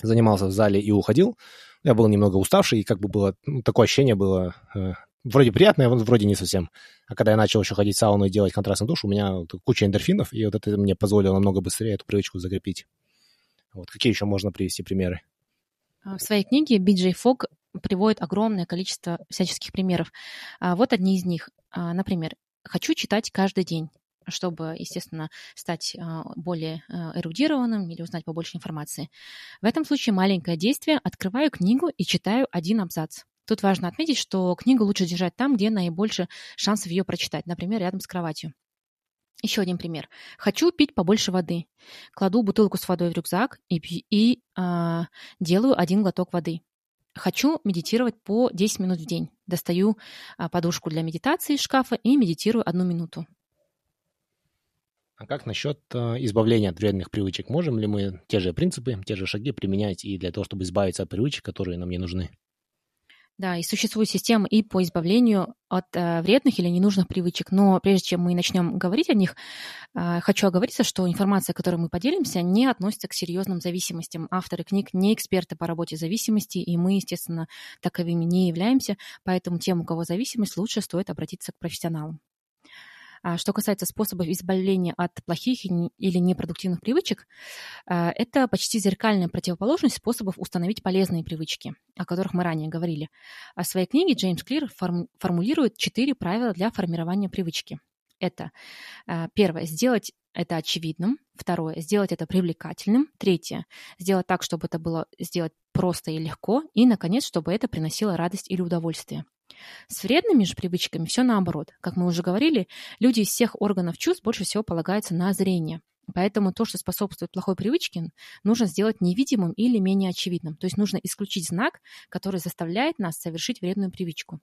занимался в зале и уходил, я был немного уставший, и как бы было, ну, такое ощущение было э, вроде приятное, вроде не совсем. А когда я начал еще ходить в сауну и делать контрастный душ, у меня куча эндорфинов, и вот это мне позволило намного быстрее эту привычку закрепить. Вот какие еще можно привести примеры? А, в своей книге Биджей Фок приводит огромное количество всяческих примеров. А, вот одни из них. А, например, «Хочу читать каждый день» чтобы, естественно, стать более эрудированным или узнать побольше информации. В этом случае маленькое действие. Открываю книгу и читаю один абзац. Тут важно отметить, что книгу лучше держать там, где наибольше шансов ее прочитать, например, рядом с кроватью. Еще один пример. Хочу пить побольше воды. Кладу бутылку с водой в рюкзак и, и э, делаю один глоток воды. Хочу медитировать по 10 минут в день. Достаю э, подушку для медитации из шкафа и медитирую одну минуту. А как насчет э, избавления от вредных привычек? Можем ли мы те же принципы, те же шаги применять и для того, чтобы избавиться от привычек, которые нам не нужны? Да, и существует система и по избавлению от э, вредных или ненужных привычек. Но прежде чем мы начнем говорить о них, э, хочу оговориться, что информация, которой мы поделимся, не относится к серьезным зависимостям. Авторы книг не эксперты по работе зависимости, и мы, естественно, таковыми не являемся. Поэтому тем, у кого зависимость, лучше стоит обратиться к профессионалам. А что касается способов избавления от плохих или непродуктивных привычек, а, это почти зеркальная противоположность способов установить полезные привычки, о которых мы ранее говорили. В своей книге Джеймс Клир формулирует четыре правила для формирования привычки. Это а, первое, сделать это очевидным. Второе, сделать это привлекательным. Третье, сделать так, чтобы это было сделать просто и легко. И, наконец, чтобы это приносило радость или удовольствие. С вредными же привычками все наоборот. Как мы уже говорили, люди из всех органов чувств больше всего полагаются на зрение. Поэтому то, что способствует плохой привычке, нужно сделать невидимым или менее очевидным. То есть нужно исключить знак, который заставляет нас совершить вредную привычку.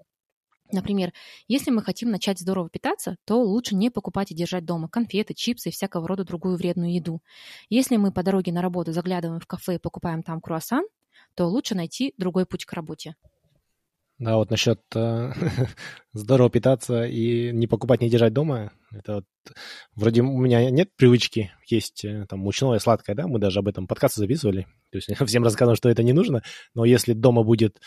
Например, если мы хотим начать здорово питаться, то лучше не покупать и держать дома конфеты, чипсы и всякого рода другую вредную еду. Если мы по дороге на работу заглядываем в кафе и покупаем там круассан, то лучше найти другой путь к работе. Да, вот насчет э, здорово питаться и не покупать, не держать дома, это вот, вроде у меня нет привычки есть э, там мучное, сладкое, да, мы даже об этом подкасты записывали, то есть всем рассказывал, что это не нужно, но если дома будет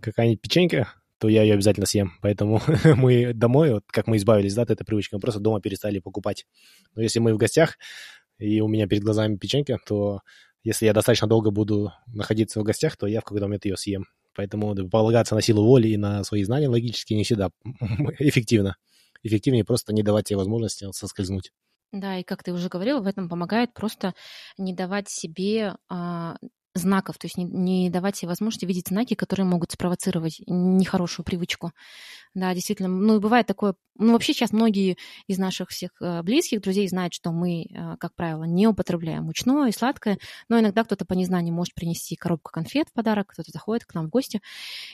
какая-нибудь печенька, то я ее обязательно съем. Поэтому мы домой, вот как мы избавились да, от этой привычки, мы просто дома перестали покупать. Но если мы в гостях, и у меня перед глазами печенька, то если я достаточно долго буду находиться в гостях, то я в какой-то момент ее съем. Поэтому полагаться на силу воли и на свои знания логические не всегда эффективно. Эффективнее просто не давать себе возможности соскользнуть. Да, и как ты уже говорил, в этом помогает просто не давать себе а, знаков, то есть не, не давать себе возможности видеть знаки, которые могут спровоцировать нехорошую привычку. Да, действительно, ну и бывает такое, ну вообще сейчас многие из наших всех э, близких друзей знают, что мы, э, как правило, не употребляем мучное и сладкое, но иногда кто-то по незнанию может принести коробку конфет в подарок, кто-то заходит к нам в гости,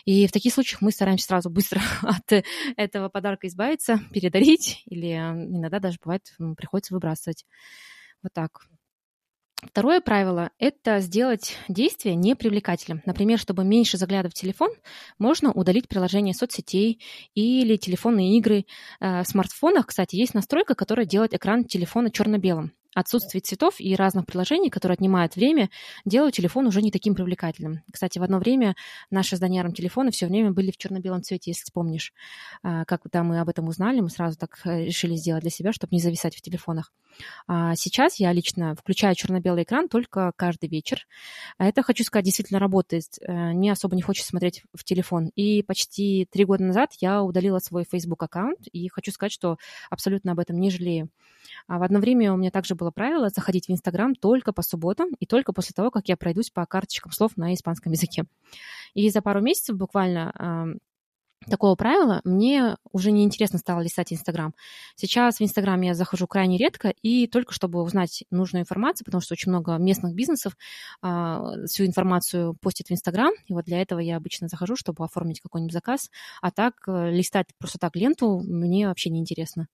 и в таких случаях мы стараемся сразу быстро от этого подарка избавиться, передарить, или э, иногда даже бывает приходится выбрасывать. Вот так. Второе правило – это сделать действие непривлекательным. Например, чтобы меньше заглядывать в телефон, можно удалить приложение соцсетей или телефонные игры. Э, в смартфонах, кстати, есть настройка, которая делает экран телефона черно-белым отсутствие цветов и разных приложений, которые отнимают время, делают телефон уже не таким привлекательным. Кстати, в одно время наши с Даниаром телефоны все время были в черно-белом цвете, если вспомнишь. А, когда мы об этом узнали, мы сразу так э, решили сделать для себя, чтобы не зависать в телефонах. А сейчас я лично включаю черно-белый экран только каждый вечер. Это, хочу сказать, действительно работает. Э, мне особо не хочется смотреть в телефон. И почти три года назад я удалила свой Facebook аккаунт, и хочу сказать, что абсолютно об этом не жалею. А в одно время у меня также было правило заходить в Инстаграм только по субботам и только после того, как я пройдусь по карточкам слов на испанском языке. И за пару месяцев буквально такого правила мне уже не интересно стало листать Инстаграм. Сейчас в Инстаграм я захожу крайне редко и только чтобы узнать нужную информацию, потому что очень много местных бизнесов а, всю информацию постит в Инстаграм, и вот для этого я обычно захожу, чтобы оформить какой-нибудь заказ, а так э, листать просто так ленту мне вообще не интересно.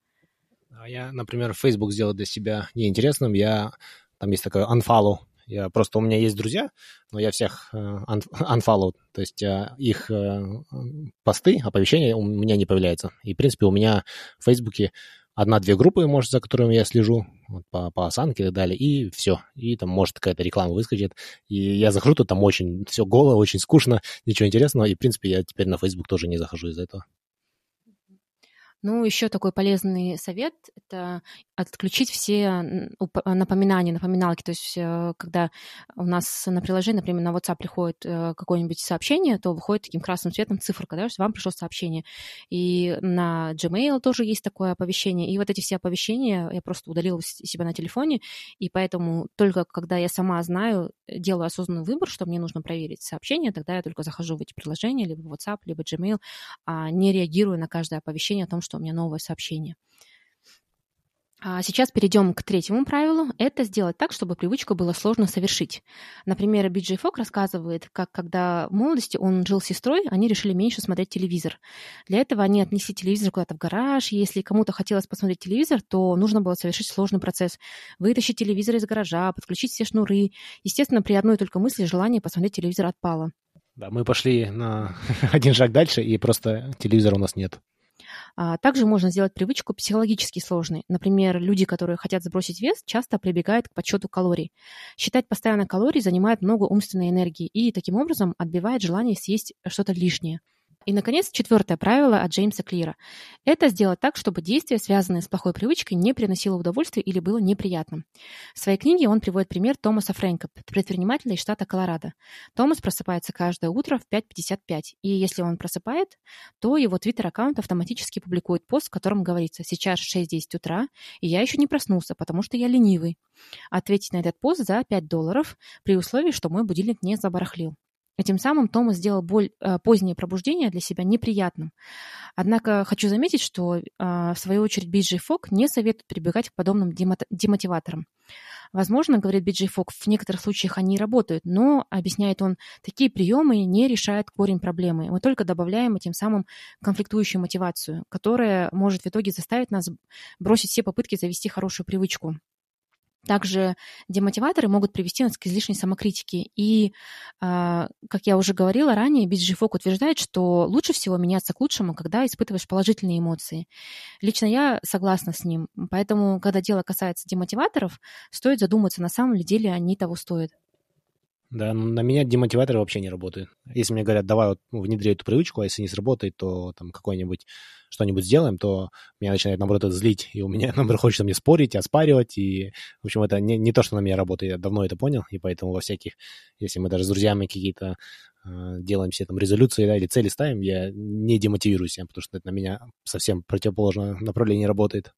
А я, например, Facebook сделал для себя неинтересным. Я, там есть такое unfollow, Я просто у меня есть друзья, но я всех unfollow, то есть их посты, оповещения у меня не появляются. И, в принципе, у меня в Фейсбуке одна-две группы, может, за которыми я слежу, вот, по, по осанке и так далее, и все. И там, может, какая-то реклама выскочит. И я захожу, то там очень все голо, очень скучно, ничего интересного. И, в принципе, я теперь на Facebook тоже не захожу из-за этого. Ну, еще такой полезный совет – это отключить все напоминания, напоминалки. То есть, э, когда у нас на приложении, например, на WhatsApp приходит э, какое-нибудь сообщение, то выходит таким красным цветом циферка, да, что вам пришло сообщение. И на Gmail тоже есть такое оповещение. И вот эти все оповещения я просто удалила себя на телефоне, и поэтому только когда я сама знаю, делаю осознанный выбор, что мне нужно проверить сообщение, тогда я только захожу в эти приложения, либо WhatsApp, либо Gmail, а не реагирую на каждое оповещение о том, что у меня новое сообщение. А сейчас перейдем к третьему правилу. Это сделать так, чтобы привычку было сложно совершить. Например, Биджей Фок рассказывает, как когда в молодости он жил с сестрой, они решили меньше смотреть телевизор. Для этого они отнесли телевизор куда-то в гараж. Если кому-то хотелось посмотреть телевизор, то нужно было совершить сложный процесс. Вытащить телевизор из гаража, подключить все шнуры. Естественно, при одной только мысли желание посмотреть телевизор отпало. Да, мы пошли на один шаг дальше, и просто телевизора у нас нет. А, также можно сделать привычку психологически сложной. Например, люди, которые хотят сбросить вес, часто прибегают к подсчету калорий. Считать постоянно калории занимает много умственной энергии и таким образом отбивает желание съесть что-то лишнее. И, наконец, четвертое правило от Джеймса Клира. Это сделать так, чтобы действие, связанное с плохой привычкой, не приносило удовольствия или было неприятным. В своей книге он приводит пример Томаса Фрэнка, предпринимателя из штата Колорадо. Томас просыпается каждое утро в 5.55, и если он просыпает, то его твиттер-аккаунт автоматически публикует пост, в котором говорится «Сейчас 6.10 утра, и я еще не проснулся, потому что я ленивый». Ответить на этот пост за 5 долларов при условии, что мой будильник не забарахлил. И тем самым Томас сделал боль, э, позднее пробуждение для себя неприятным. Однако хочу заметить, что э, в свою очередь Биджей Фок не советует прибегать к подобным демотиваторам. Возможно, говорит Биджей Фок, в некоторых случаях они работают, но, объясняет он, такие приемы не решают корень проблемы. Мы только добавляем этим самым конфликтующую мотивацию, которая может в итоге заставить нас бросить все попытки завести хорошую привычку. Также демотиваторы могут привести нас к излишней самокритике. И, а, как я уже говорила ранее, Фок утверждает, что лучше всего меняться к лучшему, когда испытываешь положительные эмоции. Лично я согласна с ним. Поэтому, когда дело касается демотиваторов, стоит задуматься, на самом ли деле они того стоят. Да, на меня демотиваторы вообще не работают. Если мне говорят, давай вот внедри эту привычку, а если не сработает, то там какой-нибудь что-нибудь сделаем, то меня начинает, наоборот, это злить, и у меня, наоборот, хочется мне спорить, оспаривать, и, в общем, это не, не то, что на меня работает, я давно это понял, и поэтому во всяких, если мы даже с друзьями какие-то э, делаем все там резолюции да, или цели ставим, я не демотивирую себя, потому что это на меня совсем противоположное направление работает.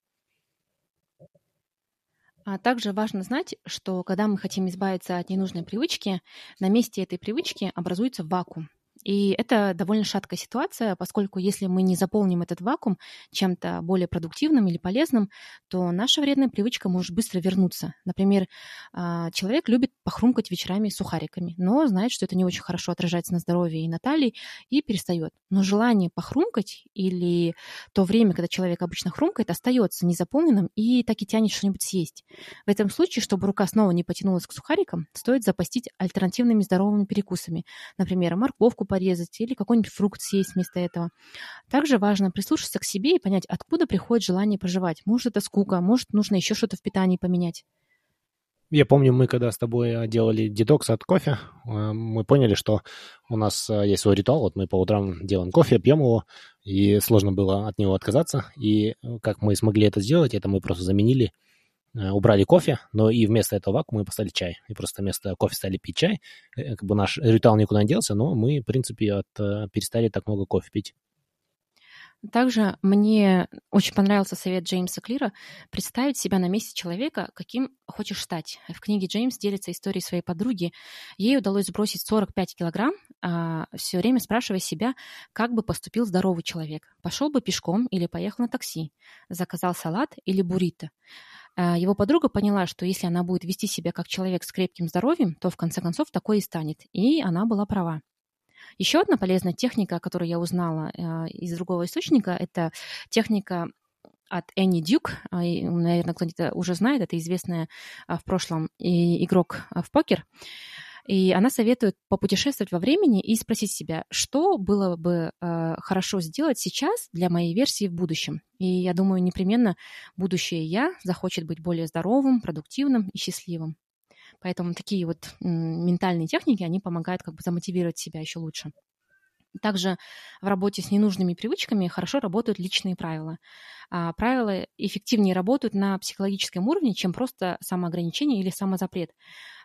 А также важно знать, что когда мы хотим избавиться от ненужной привычки, на месте этой привычки образуется вакуум. И это довольно шаткая ситуация, поскольку если мы не заполним этот вакуум чем-то более продуктивным или полезным, то наша вредная привычка может быстро вернуться. Например, а, человек любит похрумкать вечерами сухариками, но знает, что это не очень хорошо отражается на здоровье и на талии, и перестает. Но желание похрумкать или то время, когда человек обычно хрумкает, остается незаполненным и так и тянет что-нибудь съесть. В этом случае, чтобы рука снова не потянулась к сухарикам, стоит запастить альтернативными здоровыми перекусами. Например, морковку порезать или какой-нибудь фрукт съесть вместо этого. Также важно прислушаться к себе и понять, откуда приходит желание проживать. Может, это скука, может, нужно еще что-то в питании поменять. Я помню, мы когда с тобой э, делали детокс от кофе, э, мы поняли, что у нас э, есть свой ритуал. Вот мы по утрам делаем кофе, пьем его, и сложно было от него отказаться. И как мы смогли это сделать, это мы просто заменили Э, убрали кофе, но и вместо этого вакуума мы поставили чай. И просто вместо кофе стали пить чай. Э, как бы наш ритуал никуда не делся, но мы, в принципе, от, э, перестали так много кофе пить. Также мне очень понравился совет Джеймса Клира представить себя на месте человека, каким хочешь стать. В книге Джеймс делится историей своей подруги. Ей удалось сбросить 45 килограмм, а, все время спрашивая себя, как бы поступил здоровый человек. Пошел бы пешком или поехал на такси, заказал салат или буррито. А, его подруга поняла, что если она будет вести себя как человек с крепким здоровьем, то в конце концов такое и станет. И она была права. Еще одна полезная техника, которую я узнала а, из другого источника, это техника от Энни Дюк. Наверное, кто-то уже знает, это известная в прошлом игрок в покер. И она советует попутешествовать во времени и спросить себя, что было бы э, хорошо сделать сейчас для моей версии в будущем. И я думаю, непременно будущее я захочет быть более здоровым, продуктивным и счастливым. Поэтому такие вот ментальные техники, они помогают как бы замотивировать себя еще лучше. Также в работе с ненужными привычками хорошо работают личные правила. А правила эффективнее работают на психологическом уровне, чем просто самоограничение или самозапрет.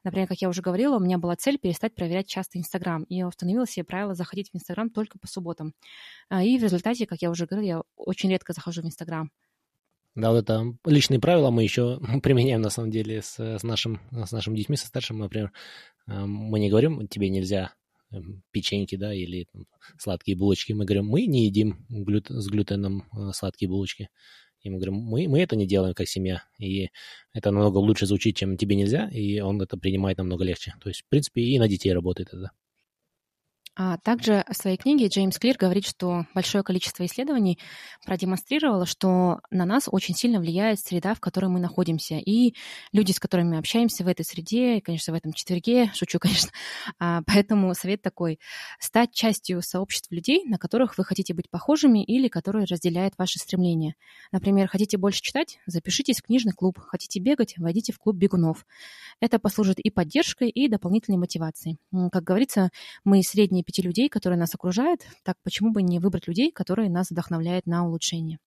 Например, как я уже говорила, у меня была цель перестать проверять часто Инстаграм. И я установила себе правило заходить в Инстаграм только по субботам. А, и в результате, как я уже говорила, я очень редко захожу в Инстаграм. Да, вот это личные правила мы еще применяем на самом деле с, с, нашим, с нашими детьми, со старшим, например. Э, мы не говорим, тебе нельзя Эм, печеньки, да, или там, сладкие булочки. Мы говорим, мы не едим глют, с глютеном э, сладкие булочки. И мы говорим, мы, мы это не делаем как семья. И это намного лучше звучит, чем тебе нельзя, и он это принимает намного легче. То есть, в принципе, и на детей работает это. А также в своей книге Джеймс Клир говорит, что большое количество исследований продемонстрировало, что на нас очень сильно влияет среда, в которой мы находимся. И люди, с которыми мы общаемся в этой среде, конечно, в этом четверге, шучу, конечно. А, поэтому совет такой – стать частью сообществ людей, на которых вы хотите быть похожими или которые разделяют ваши стремления. Например, хотите больше читать – запишитесь в книжный клуб. Хотите бегать – войдите в клуб бегунов. Это послужит и поддержкой, и дополнительной мотивацией. Как говорится, мы средние пяти людей, которые нас окружают, так почему бы не выбрать людей, которые нас вдохновляют на улучшение?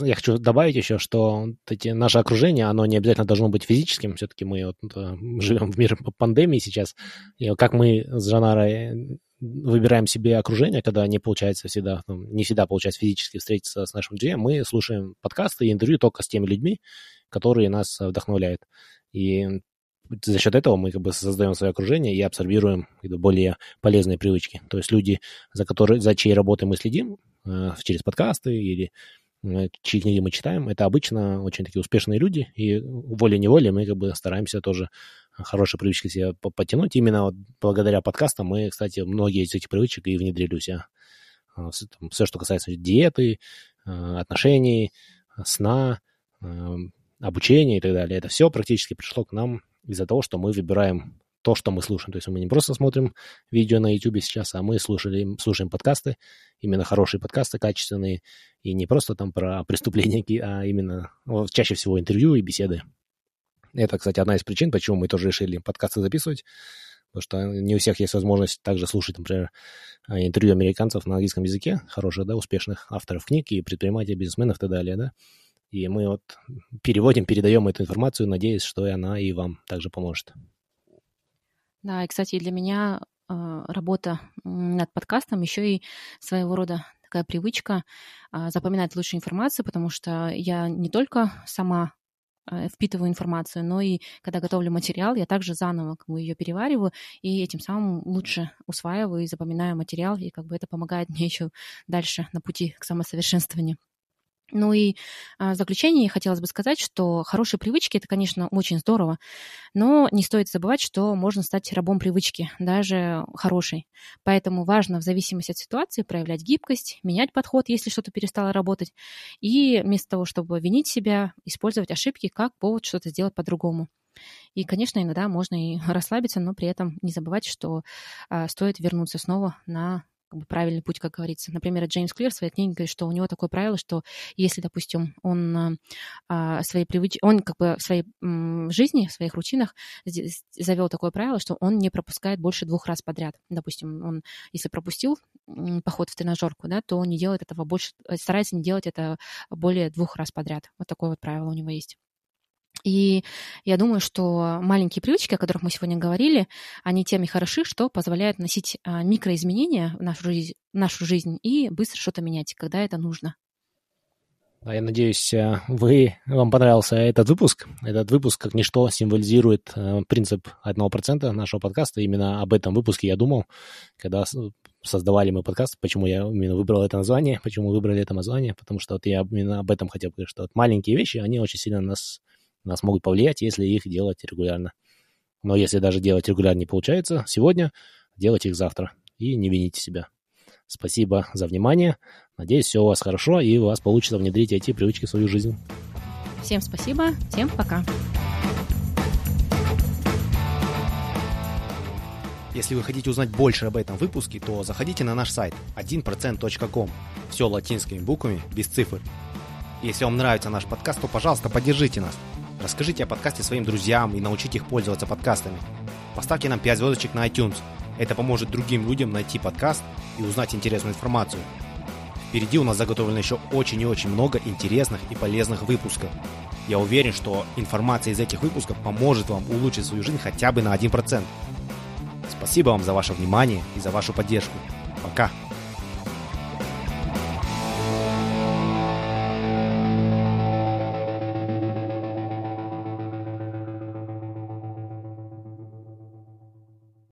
Я хочу добавить еще, что эти, наше окружение, оно не обязательно должно быть физическим. Все-таки мы вот, э, живем в мире пандемии сейчас. И как мы с Жанарой выбираем себе окружение, когда не получается всегда, ну, не всегда получается физически встретиться с нашим друзьям, мы слушаем подкасты и интервью только с теми людьми, которые нас вдохновляют. И за счет этого мы как бы создаем свое окружение и абсорбируем более полезные привычки. То есть люди, за, которые, за чьей работой мы следим, э, через подкасты или э, чьи книги мы читаем, это обычно очень такие успешные люди, и волей-неволей мы как бы стараемся тоже хорошие привычки себе потянуть. Именно вот благодаря подкастам мы, кстати, многие из этих привычек и внедрили у себя. Э, все, что касается диеты, отношений, сна, обучения и так далее, это все практически пришло к нам из-за того, что мы выбираем то, что мы слушаем. То есть мы не просто смотрим видео на YouTube сейчас, а мы слушали, слушаем подкасты, именно хорошие подкасты, качественные, и не просто там про преступления, а именно ну, чаще всего интервью и беседы. Это, кстати, одна из причин, почему мы тоже решили подкасты записывать, потому что не у всех есть возможность также слушать, например, интервью американцев на английском языке, хороших, да, успешных авторов книг и предпринимателей, бизнесменов и так далее, да. И мы вот переводим, передаем эту информацию, надеясь, что и она и вам также поможет. Да, и, кстати, для меня э, работа над подкастом еще и своего рода такая привычка э, запоминать лучшую информацию, потому что я не только сама э, впитываю информацию, но и когда готовлю материал, я также заново как бы, ее перевариваю и этим самым лучше усваиваю и запоминаю материал, и как бы это помогает мне еще дальше на пути к самосовершенствованию. Ну и а, в заключение хотелось бы сказать, что хорошие привычки это, конечно, очень здорово, но не стоит забывать, что можно стать рабом привычки, даже хорошей. Поэтому важно в зависимости от ситуации проявлять гибкость, менять подход, если что-то перестало работать, и вместо того, чтобы винить себя, использовать ошибки как повод что-то сделать по-другому. И, конечно, иногда можно и расслабиться, но при этом не забывать, что а, стоит вернуться снова на как бы правильный путь, как говорится. Например, Джеймс Клир в своей книге говорит, что у него такое правило, что если, допустим, он а, свои привычки, он как бы в своей м, жизни, в своих рутинах завел такое правило, что он не пропускает больше двух раз подряд. Допустим, он, если пропустил поход в тренажерку, да, то он не делает этого больше, э, старается не делать это более двух раз подряд. Вот такое вот правило у него есть. И я думаю, что маленькие привычки, о которых мы сегодня говорили, они тем и хороши, что позволяют носить а, микроизменения в нашу жизнь, в нашу жизнь и быстро что-то менять, когда это нужно. Да, я надеюсь, э, вы, вам понравился этот выпуск. Этот выпуск, как ничто, символизирует э, принцип 1% нашего подкаста. Именно об этом выпуске я думал, когда создавали мы подкаст, почему я именно выбрал это название, почему выбрали это название, потому что вот я именно об этом хотел говорить, что вот маленькие вещи, они очень сильно нас нас могут повлиять, если их делать регулярно. Но если даже делать регулярно не получается сегодня, делайте их завтра и не вините себя. Спасибо за внимание. Надеюсь, все у вас хорошо и у вас получится внедрить эти привычки в свою жизнь. Всем спасибо, всем пока. Если вы хотите узнать больше об этом выпуске, то заходите на наш сайт 1%.com. Все латинскими буквами, без цифр. Если вам нравится наш подкаст, то, пожалуйста, поддержите нас. Расскажите о подкасте своим друзьям и научите их пользоваться подкастами. Поставьте нам 5 звездочек на iTunes. Это поможет другим людям найти подкаст и узнать интересную информацию. Впереди у нас заготовлено еще очень и очень много интересных и полезных выпусков. Я уверен, что информация из этих выпусков поможет вам улучшить свою жизнь хотя бы на 1%. Спасибо вам за ваше внимание и за вашу поддержку. Пока!